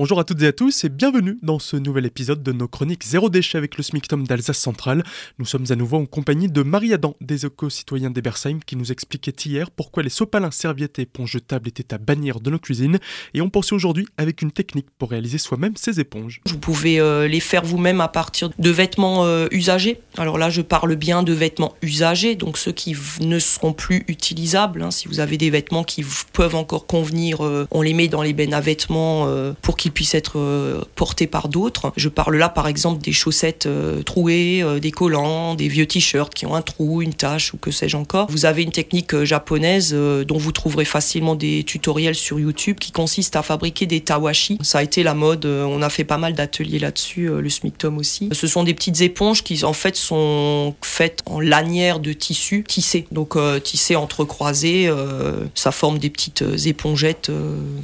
Bonjour à toutes et à tous et bienvenue dans ce nouvel épisode de nos chroniques Zéro déchet avec le SMICTOM d'Alsace Centrale. Nous sommes à nouveau en compagnie de Marie Adam des éco-citoyens d'Ebersheim qui nous expliquait hier pourquoi les sopalins, serviettes et éponges jetables étaient à bannir de nos cuisines et on poursuit aujourd'hui avec une technique pour réaliser soi-même ces éponges. Vous pouvez euh, les faire vous-même à partir de vêtements euh, usagés. Alors là, je parle bien de vêtements usagés, donc ceux qui ne seront plus utilisables. Hein. Si vous avez des vêtements qui peuvent encore convenir, euh, on les met dans les bennes à vêtements pour qu'ils puissent être euh, portés par d'autres. Je parle là par exemple des chaussettes euh, trouées, euh, des collants, des vieux t-shirts qui ont un trou, une tache ou que sais-je encore. Vous avez une technique japonaise dont vous trouverez facilement des tutoriels sur YouTube qui consiste à fabriquer des tawashi. Ça a été la mode, on a fait pas mal d'ateliers là-dessus, le SMICTOM aussi. Ce sont des petites éponges qui en fait sont faites en lanière de tissu tissé. Donc tissé entrecroisé, ça forme des petites épongettes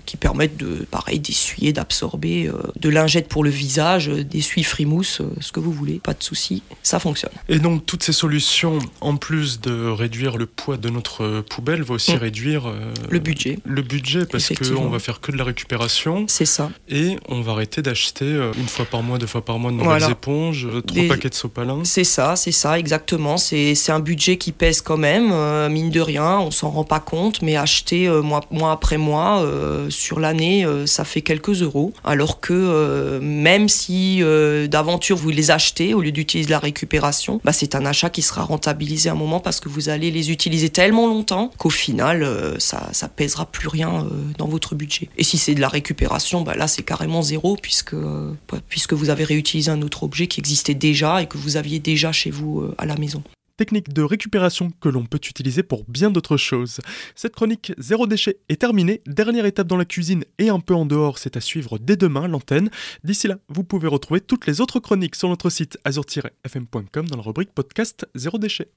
qui permettent de pareil d'essuyer, d'absorber absorber euh, de lingettes pour le visage, euh, des suies frimousse, euh, ce que vous voulez, pas de souci, ça fonctionne. Et donc toutes ces solutions, en plus de réduire le poids de notre poubelle, vont aussi mm. réduire le budget. Le budget parce qu'on va faire que de la récupération. C'est ça. Et on va arrêter d'acheter une fois par mois, deux fois par mois de nouvelles éponges, trois paquets de sopalin. C'est ça, c'est ça, exactement. C'est un budget qui pèse quand même, mine de rien, on s'en rend pas compte, mais acheter mois, mois après mois sur l'année, ça fait quelques alors que euh, même si euh, d'aventure vous les achetez au lieu d'utiliser la récupération, bah, c'est un achat qui sera rentabilisé à un moment parce que vous allez les utiliser tellement longtemps qu'au final, euh, ça, ça pèsera plus rien dans votre budget. Et si c'est de la récupération, bah, là c'est carrément zéro puisque vous avez réutilisé un autre objet qui existait déjà et que vous aviez déjà chez vous à la maison technique de récupération que l'on peut utiliser pour bien d'autres choses. Cette chronique zéro déchet est terminée. Dernière étape dans la cuisine et un peu en dehors, c'est à suivre dès demain l'antenne. D'ici là, vous pouvez retrouver toutes les autres chroniques sur notre site azur-fm.com dans la rubrique podcast zéro déchet.